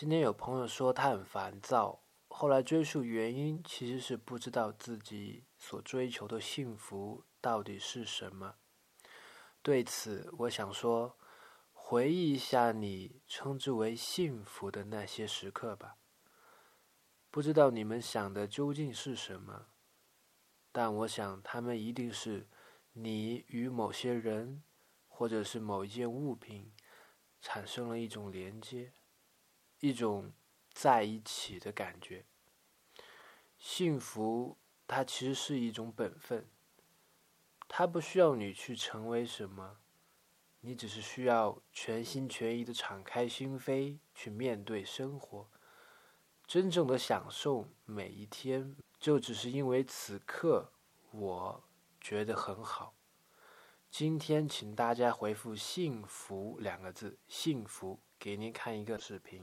今天有朋友说他很烦躁，后来追溯原因，其实是不知道自己所追求的幸福到底是什么。对此，我想说，回忆一下你称之为幸福的那些时刻吧。不知道你们想的究竟是什么，但我想他们一定是你与某些人，或者是某一件物品，产生了一种连接，一种在一起的感觉。幸福，它其实是一种本分，它不需要你去成为什么，你只是需要全心全意的敞开心扉去面对生活。真正的享受每一天，就只是因为此刻我觉得很好。今天，请大家回复“幸福”两个字，幸福，给您看一个视频。